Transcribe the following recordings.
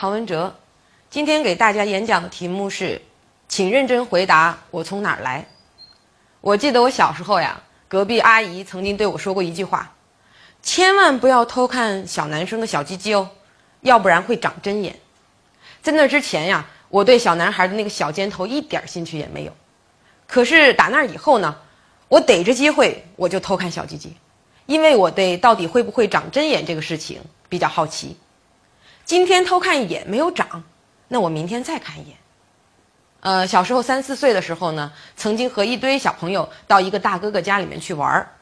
唐文哲，今天给大家演讲的题目是，请认真回答我从哪儿来。我记得我小时候呀，隔壁阿姨曾经对我说过一句话，千万不要偷看小男生的小鸡鸡哦，要不然会长针眼。在那之前呀，我对小男孩的那个小尖头一点兴趣也没有。可是打那以后呢，我逮着机会我就偷看小鸡鸡，因为我对到底会不会长针眼这个事情比较好奇。今天偷看一眼没有长，那我明天再看一眼。呃，小时候三四岁的时候呢，曾经和一堆小朋友到一个大哥哥家里面去玩儿，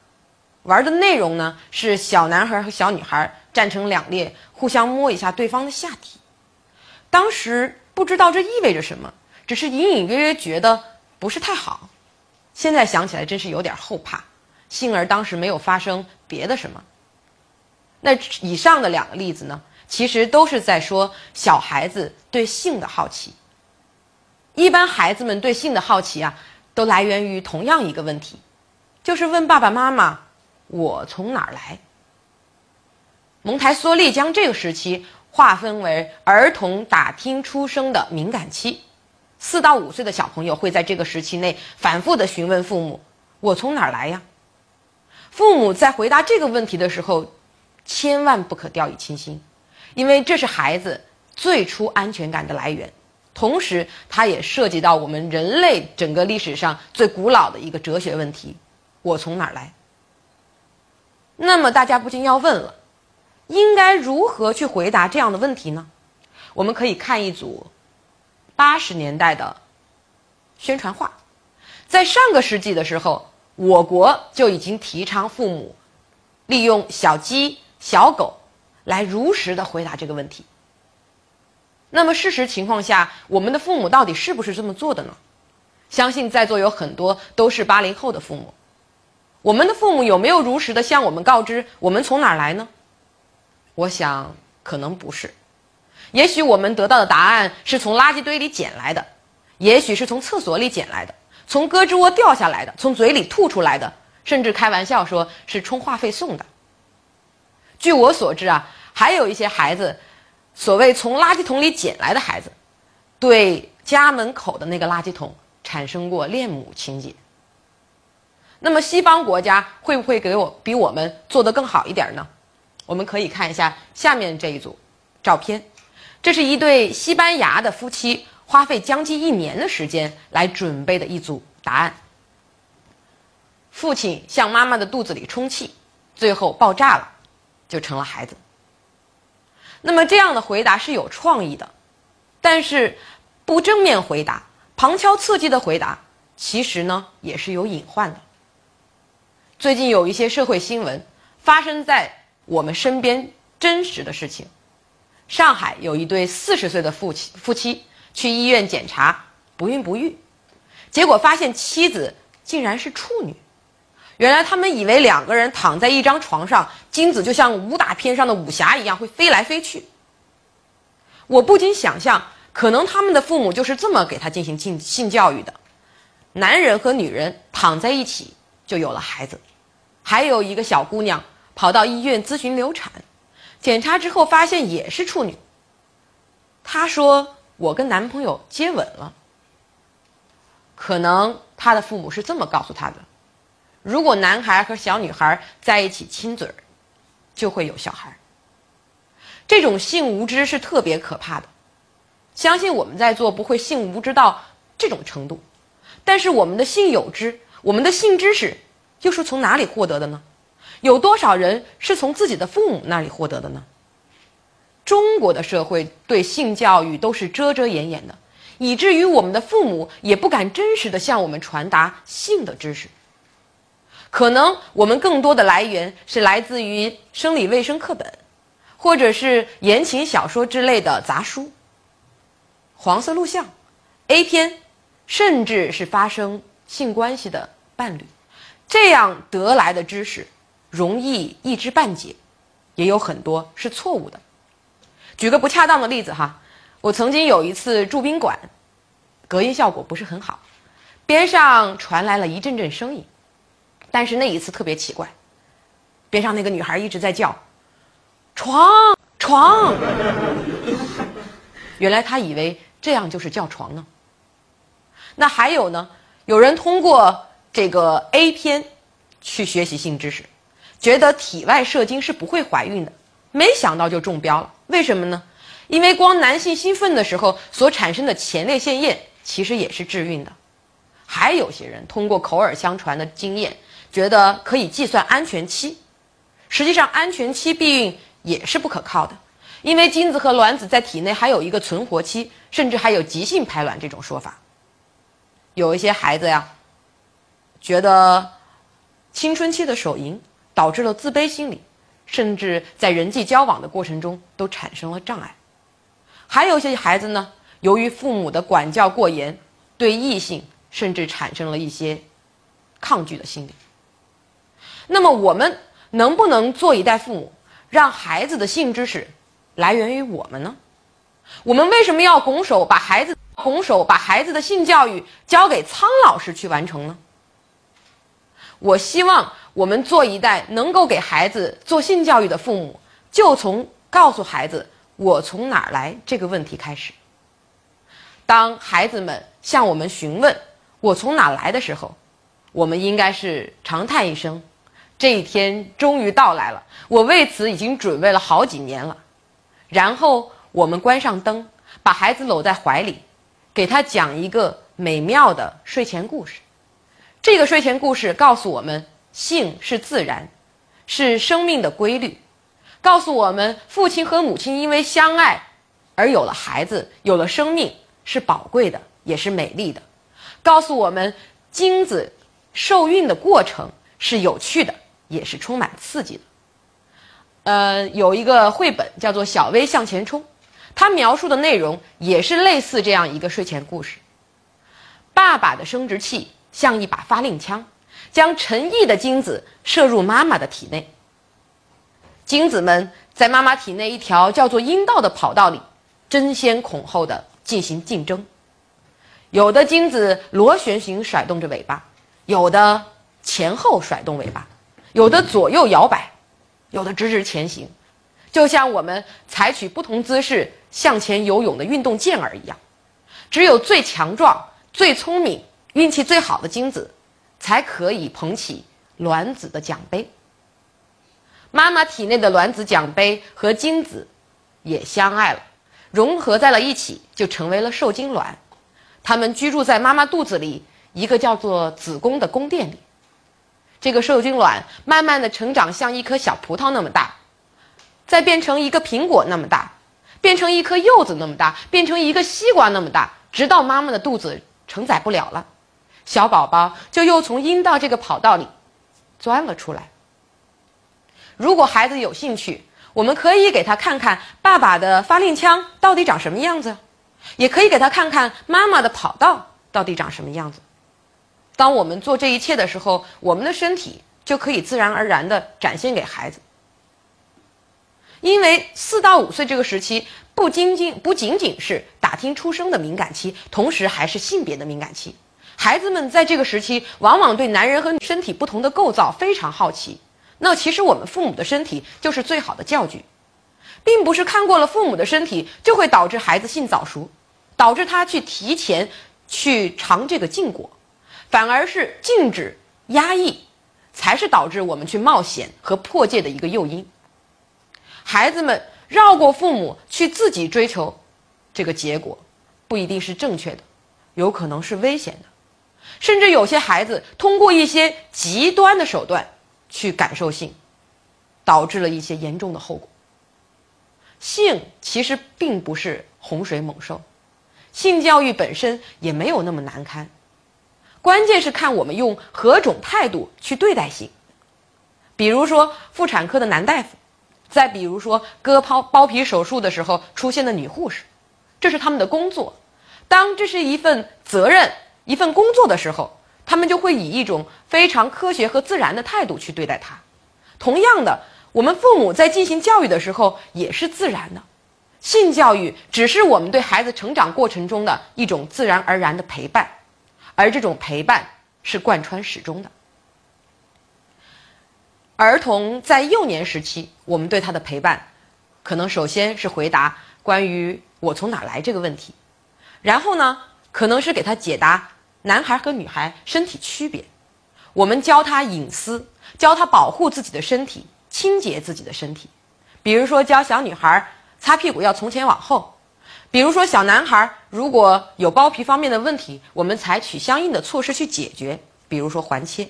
玩的内容呢是小男孩和小女孩站成两列，互相摸一下对方的下体。当时不知道这意味着什么，只是隐隐约约觉得不是太好。现在想起来真是有点后怕，幸而当时没有发生别的什么。那以上的两个例子呢？其实都是在说小孩子对性的好奇。一般孩子们对性的好奇啊，都来源于同样一个问题，就是问爸爸妈妈：“我从哪儿来？”蒙台梭利将这个时期划分为儿童打听出生的敏感期，四到五岁的小朋友会在这个时期内反复的询问父母：“我从哪儿来呀？”父母在回答这个问题的时候，千万不可掉以轻心。因为这是孩子最初安全感的来源，同时它也涉及到我们人类整个历史上最古老的一个哲学问题：我从哪儿来？那么大家不禁要问了，应该如何去回答这样的问题呢？我们可以看一组八十年代的宣传画，在上个世纪的时候，我国就已经提倡父母利用小鸡、小狗。来如实的回答这个问题。那么事实情况下，我们的父母到底是不是这么做的呢？相信在座有很多都是八零后的父母，我们的父母有没有如实的向我们告知我们从哪儿来呢？我想可能不是，也许我们得到的答案是从垃圾堆里捡来的，也许是从厕所里捡来的，从胳肢窝掉下来的，从嘴里吐出来的，甚至开玩笑说是充话费送的。据我所知啊。还有一些孩子，所谓从垃圾桶里捡来的孩子，对家门口的那个垃圾桶产生过恋母情节。那么西方国家会不会给我比我们做得更好一点呢？我们可以看一下下面这一组照片，这是一对西班牙的夫妻花费将近一年的时间来准备的一组答案。父亲向妈妈的肚子里充气，最后爆炸了，就成了孩子。那么这样的回答是有创意的，但是不正面回答、旁敲侧击的回答，其实呢也是有隐患的。最近有一些社会新闻发生在我们身边真实的事情：上海有一对四十岁的夫妻夫妻去医院检查不孕不育，结果发现妻子竟然是处女。原来他们以为两个人躺在一张床上，精子就像武打片上的武侠一样会飞来飞去。我不禁想象，可能他们的父母就是这么给他进行性性教育的：男人和女人躺在一起就有了孩子。还有一个小姑娘跑到医院咨询流产，检查之后发现也是处女。她说：“我跟男朋友接吻了。”可能她的父母是这么告诉她的。如果男孩和小女孩在一起亲嘴儿，就会有小孩。这种性无知是特别可怕的。相信我们在座不会性无知到这种程度，但是我们的性有知，我们的性知识又是从哪里获得的呢？有多少人是从自己的父母那里获得的呢？中国的社会对性教育都是遮遮掩掩的，以至于我们的父母也不敢真实的向我们传达性的知识。可能我们更多的来源是来自于生理卫生课本，或者是言情小说之类的杂书、黄色录像、A 片，甚至是发生性关系的伴侣，这样得来的知识容易一知半解，也有很多是错误的。举个不恰当的例子哈，我曾经有一次住宾馆，隔音效果不是很好，边上传来了一阵阵声音。但是那一次特别奇怪，边上那个女孩一直在叫“床床”，原来他以为这样就是叫床呢。那还有呢？有人通过这个 A 片去学习性知识，觉得体外射精是不会怀孕的，没想到就中标了。为什么呢？因为光男性兴奋的时候所产生的前列腺液其实也是致孕的。还有些人通过口耳相传的经验，觉得可以计算安全期，实际上安全期避孕也是不可靠的，因为精子和卵子在体内还有一个存活期，甚至还有急性排卵这种说法。有一些孩子呀，觉得青春期的手淫导致了自卑心理，甚至在人际交往的过程中都产生了障碍。还有一些孩子呢，由于父母的管教过严，对异性。甚至产生了一些抗拒的心理。那么，我们能不能做一代父母，让孩子的性知识来源于我们呢？我们为什么要拱手把孩子拱手把孩子的性教育交给苍老师去完成呢？我希望我们做一代能够给孩子做性教育的父母，就从告诉孩子“我从哪儿来”这个问题开始。当孩子们向我们询问。我从哪来的时候，我们应该是长叹一声：“这一天终于到来了。”我为此已经准备了好几年了。然后我们关上灯，把孩子搂在怀里，给他讲一个美妙的睡前故事。这个睡前故事告诉我们，性是自然，是生命的规律；告诉我们，父亲和母亲因为相爱而有了孩子，有了生命，是宝贵的，也是美丽的。告诉我们，精子受孕的过程是有趣的，也是充满刺激的。呃，有一个绘本叫做《小薇向前冲》，它描述的内容也是类似这样一个睡前故事。爸爸的生殖器像一把发令枪，将成亿的精子射入妈妈的体内。精子们在妈妈体内一条叫做阴道的跑道里，争先恐后的进行竞争。有的精子螺旋形甩动着尾巴，有的前后甩动尾巴，有的左右摇摆，有的直直前行，就像我们采取不同姿势向前游泳的运动健儿一样。只有最强壮、最聪明、运气最好的精子，才可以捧起卵子的奖杯。妈妈体内的卵子奖杯和精子也相爱了，融合在了一起，就成为了受精卵。它们居住在妈妈肚子里一个叫做子宫的宫殿里，这个受精卵慢慢的成长，像一颗小葡萄那么大，再变成一个苹果那么大，变成一颗柚子那么大，变成一个西瓜那么大，直到妈妈的肚子承载不了了，小宝宝就又从阴道这个跑道里钻了出来。如果孩子有兴趣，我们可以给他看看爸爸的发令枪到底长什么样子。也可以给他看看妈妈的跑道到底长什么样子。当我们做这一切的时候，我们的身体就可以自然而然地展现给孩子。因为四到五岁这个时期不仅仅不仅仅是打听出生的敏感期，同时还是性别的敏感期。孩子们在这个时期往往对男人和身体不同的构造非常好奇。那其实我们父母的身体就是最好的教具。并不是看过了父母的身体就会导致孩子性早熟，导致他去提前去尝这个禁果，反而是禁止压抑，才是导致我们去冒险和破戒的一个诱因。孩子们绕过父母去自己追求，这个结果不一定是正确的，有可能是危险的，甚至有些孩子通过一些极端的手段去感受性，导致了一些严重的后果。性其实并不是洪水猛兽，性教育本身也没有那么难堪，关键是看我们用何种态度去对待性。比如说妇产科的男大夫，再比如说割剖包皮手术的时候出现的女护士，这是他们的工作。当这是一份责任、一份工作的时候，他们就会以一种非常科学和自然的态度去对待它。同样的。我们父母在进行教育的时候也是自然的，性教育只是我们对孩子成长过程中的一种自然而然的陪伴，而这种陪伴是贯穿始终的。儿童在幼年时期，我们对他的陪伴，可能首先是回答关于我从哪来这个问题，然后呢，可能是给他解答男孩和女孩身体区别，我们教他隐私，教他保护自己的身体，清洁自己的身体，比如说教小女孩擦屁股要从前往后。比如说，小男孩如果有包皮方面的问题，我们采取相应的措施去解决，比如说环切。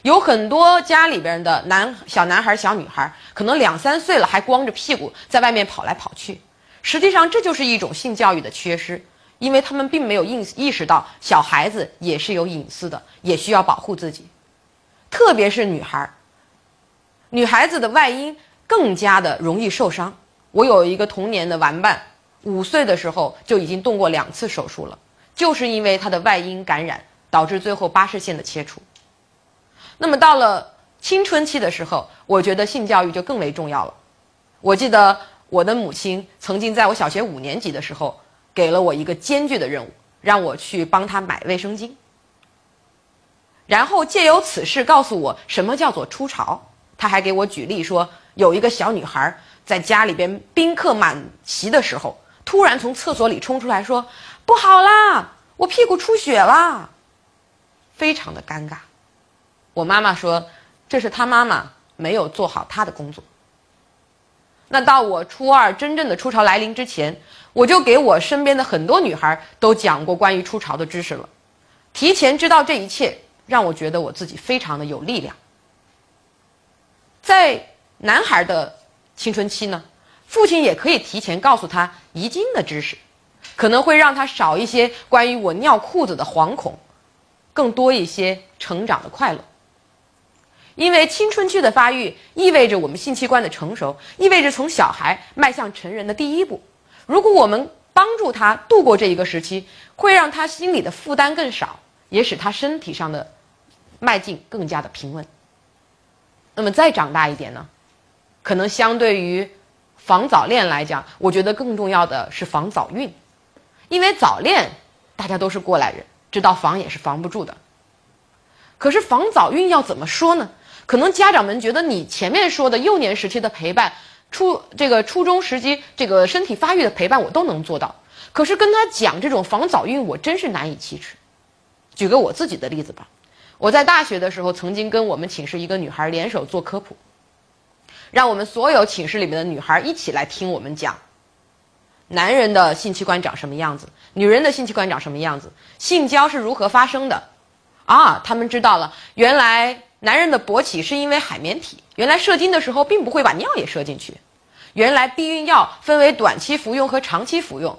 有很多家里边的男小男孩、小女孩，可能两三岁了还光着屁股在外面跑来跑去，实际上这就是一种性教育的缺失，因为他们并没有意意识到小孩子也是有隐私的，也需要保护自己，特别是女孩，女孩子的外阴更加的容易受伤。我有一个童年的玩伴。五岁的时候就已经动过两次手术了，就是因为他的外阴感染，导致最后巴氏线的切除。那么到了青春期的时候，我觉得性教育就更为重要了。我记得我的母亲曾经在我小学五年级的时候，给了我一个艰巨的任务，让我去帮她买卫生巾，然后借由此事告诉我什么叫做初潮。她还给我举例说，有一个小女孩在家里边宾客满席的时候。突然从厕所里冲出来说：“不好啦，我屁股出血了。”非常的尴尬。我妈妈说：“这是她妈妈没有做好她的工作。”那到我初二真正的初潮来临之前，我就给我身边的很多女孩都讲过关于初潮的知识了。提前知道这一切，让我觉得我自己非常的有力量。在男孩的青春期呢？父亲也可以提前告诉他遗精的知识，可能会让他少一些关于我尿裤子的惶恐，更多一些成长的快乐。因为青春期的发育意味着我们性器官的成熟，意味着从小孩迈向成人的第一步。如果我们帮助他度过这一个时期，会让他心里的负担更少，也使他身体上的迈进更加的平稳。那么再长大一点呢？可能相对于。防早恋来讲，我觉得更重要的是防早孕，因为早恋大家都是过来人，知道防也是防不住的。可是防早孕要怎么说呢？可能家长们觉得你前面说的幼年时期的陪伴，初这个初中时期这个身体发育的陪伴我都能做到，可是跟他讲这种防早孕，我真是难以启齿。举个我自己的例子吧，我在大学的时候曾经跟我们寝室一个女孩联手做科普。让我们所有寝室里面的女孩一起来听我们讲，男人的性器官长什么样子，女人的性器官长什么样子，性交是如何发生的，啊，他们知道了，原来男人的勃起是因为海绵体，原来射精的时候并不会把尿也射进去，原来避孕药分为短期服用和长期服用，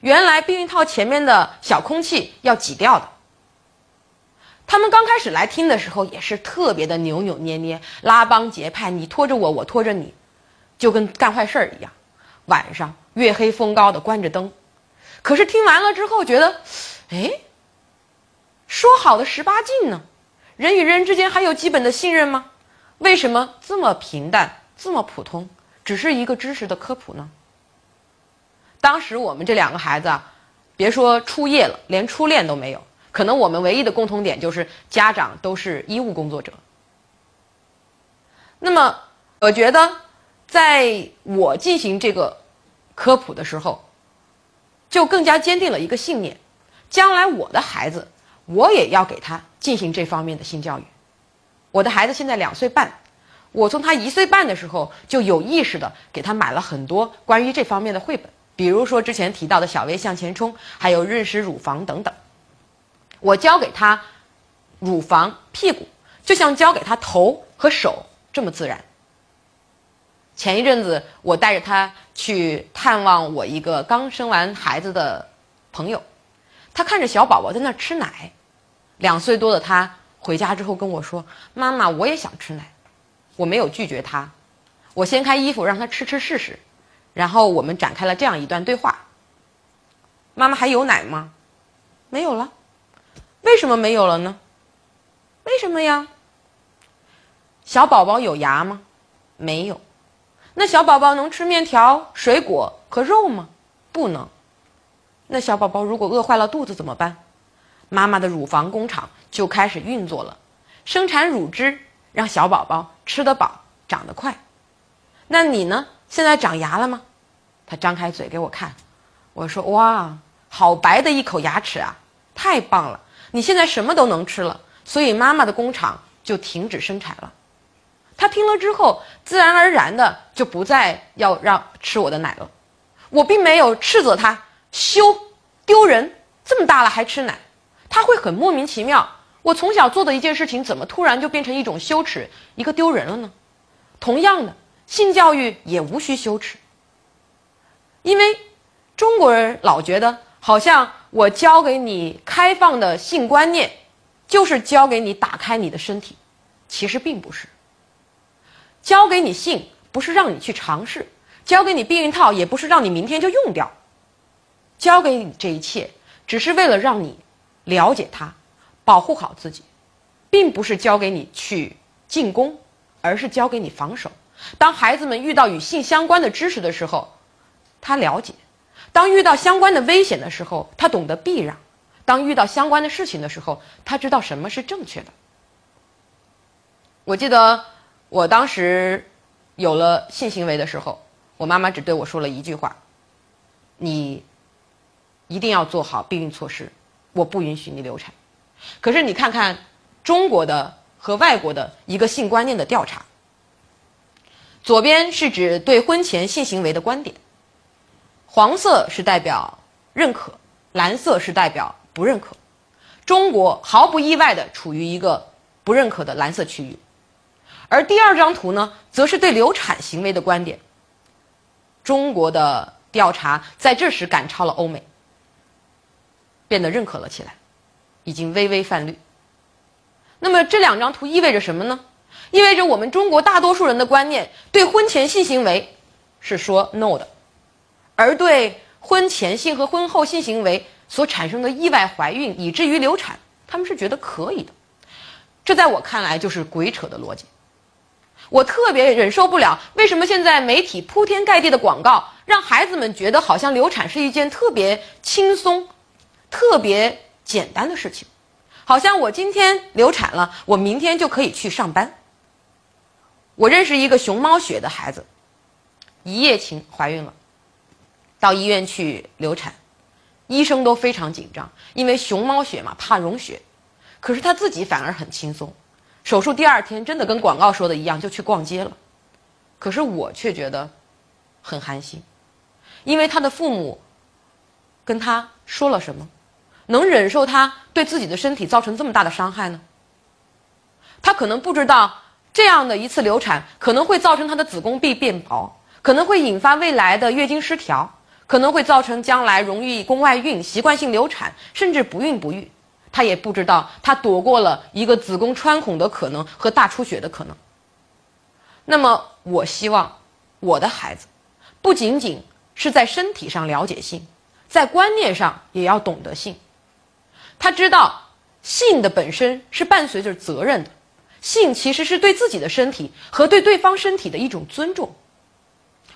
原来避孕套前面的小空气要挤掉的。他们刚开始来听的时候，也是特别的扭扭捏捏、拉帮结派，你拖着我，我拖着你，就跟干坏事儿一样。晚上月黑风高的关着灯，可是听完了之后，觉得，哎，说好的十八禁呢？人与人之间还有基本的信任吗？为什么这么平淡、这么普通，只是一个知识的科普呢？当时我们这两个孩子啊，别说初夜了，连初恋都没有。可能我们唯一的共同点就是家长都是医务工作者。那么，我觉得，在我进行这个科普的时候，就更加坚定了一个信念：将来我的孩子，我也要给他进行这方面的性教育。我的孩子现在两岁半，我从他一岁半的时候就有意识的给他买了很多关于这方面的绘本，比如说之前提到的《小薇向前冲》，还有《认识乳房》等等。我教给他乳房、屁股，就像教给他头和手这么自然。前一阵子，我带着他去探望我一个刚生完孩子的朋友，他看着小宝宝在那吃奶，两岁多的他回家之后跟我说：“妈妈，我也想吃奶。”我没有拒绝他，我掀开衣服让他吃吃试试，然后我们展开了这样一段对话：“妈妈还有奶吗？没有了。”为什么没有了呢？为什么呀？小宝宝有牙吗？没有。那小宝宝能吃面条、水果和肉吗？不能。那小宝宝如果饿坏了肚子怎么办？妈妈的乳房工厂就开始运作了，生产乳汁，让小宝宝吃得饱、长得快。那你呢？现在长牙了吗？他张开嘴给我看，我说：“哇，好白的一口牙齿啊，太棒了！你现在什么都能吃了，所以妈妈的工厂就停止生产了。”他听了之后，自然而然的就不再要让吃我的奶了。我并没有斥责他羞丢人，这么大了还吃奶，他会很莫名其妙。我从小做的一件事情，怎么突然就变成一种羞耻、一个丢人了呢？同样的，性教育也无需羞耻，因为中国人老觉得，好像我教给你开放的性观念，就是教给你打开你的身体，其实并不是。教给你性，不是让你去尝试；教给你避孕套，也不是让你明天就用掉。教给你这一切，只是为了让你了解它。保护好自己，并不是教给你去进攻，而是教给你防守。当孩子们遇到与性相关的知识的时候，他了解；当遇到相关的危险的时候，他懂得避让；当遇到相关的事情的时候，他知道什么是正确的。我记得我当时有了性行为的时候，我妈妈只对我说了一句话：“你一定要做好避孕措施，我不允许你流产。”可是你看看，中国的和外国的一个性观念的调查，左边是指对婚前性行为的观点，黄色是代表认可，蓝色是代表不认可。中国毫不意外的处于一个不认可的蓝色区域，而第二张图呢，则是对流产行为的观点。中国的调查在这时赶超了欧美，变得认可了起来。已经微微泛绿。那么这两张图意味着什么呢？意味着我们中国大多数人的观念对婚前性行为是说 no 的，而对婚前性和婚后性行为所产生的意外怀孕以至于流产，他们是觉得可以的。这在我看来就是鬼扯的逻辑。我特别忍受不了，为什么现在媒体铺天盖地的广告，让孩子们觉得好像流产是一件特别轻松、特别。简单的事情，好像我今天流产了，我明天就可以去上班。我认识一个熊猫血的孩子，一夜情怀孕了，到医院去流产，医生都非常紧张，因为熊猫血嘛怕溶血，可是他自己反而很轻松。手术第二天真的跟广告说的一样，就去逛街了。可是我却觉得很寒心，因为他的父母跟他说了什么？能忍受他对自己的身体造成这么大的伤害呢？他可能不知道这样的一次流产可能会造成他的子宫壁变薄，可能会引发未来的月经失调，可能会造成将来容易宫外孕、习惯性流产，甚至不孕不育。他也不知道他躲过了一个子宫穿孔的可能和大出血的可能。那么，我希望我的孩子不仅仅是在身体上了解性，在观念上也要懂得性。他知道性的本身是伴随着责任的，性其实是对自己的身体和对对方身体的一种尊重。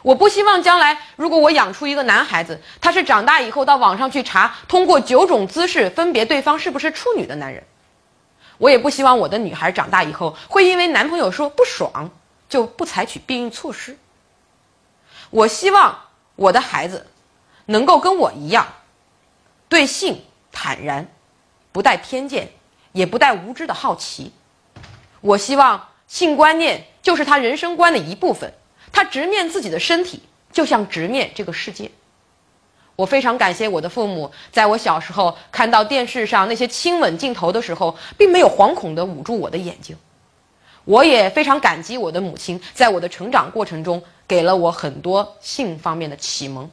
我不希望将来如果我养出一个男孩子，他是长大以后到网上去查，通过九种姿势分别对方是不是处女的男人。我也不希望我的女孩长大以后会因为男朋友说不爽就不采取避孕措施。我希望我的孩子能够跟我一样，对性坦然。不带偏见，也不带无知的好奇。我希望性观念就是他人生观的一部分。他直面自己的身体，就像直面这个世界。我非常感谢我的父母，在我小时候看到电视上那些亲吻镜头的时候，并没有惶恐地捂住我的眼睛。我也非常感激我的母亲，在我的成长过程中给了我很多性方面的启蒙。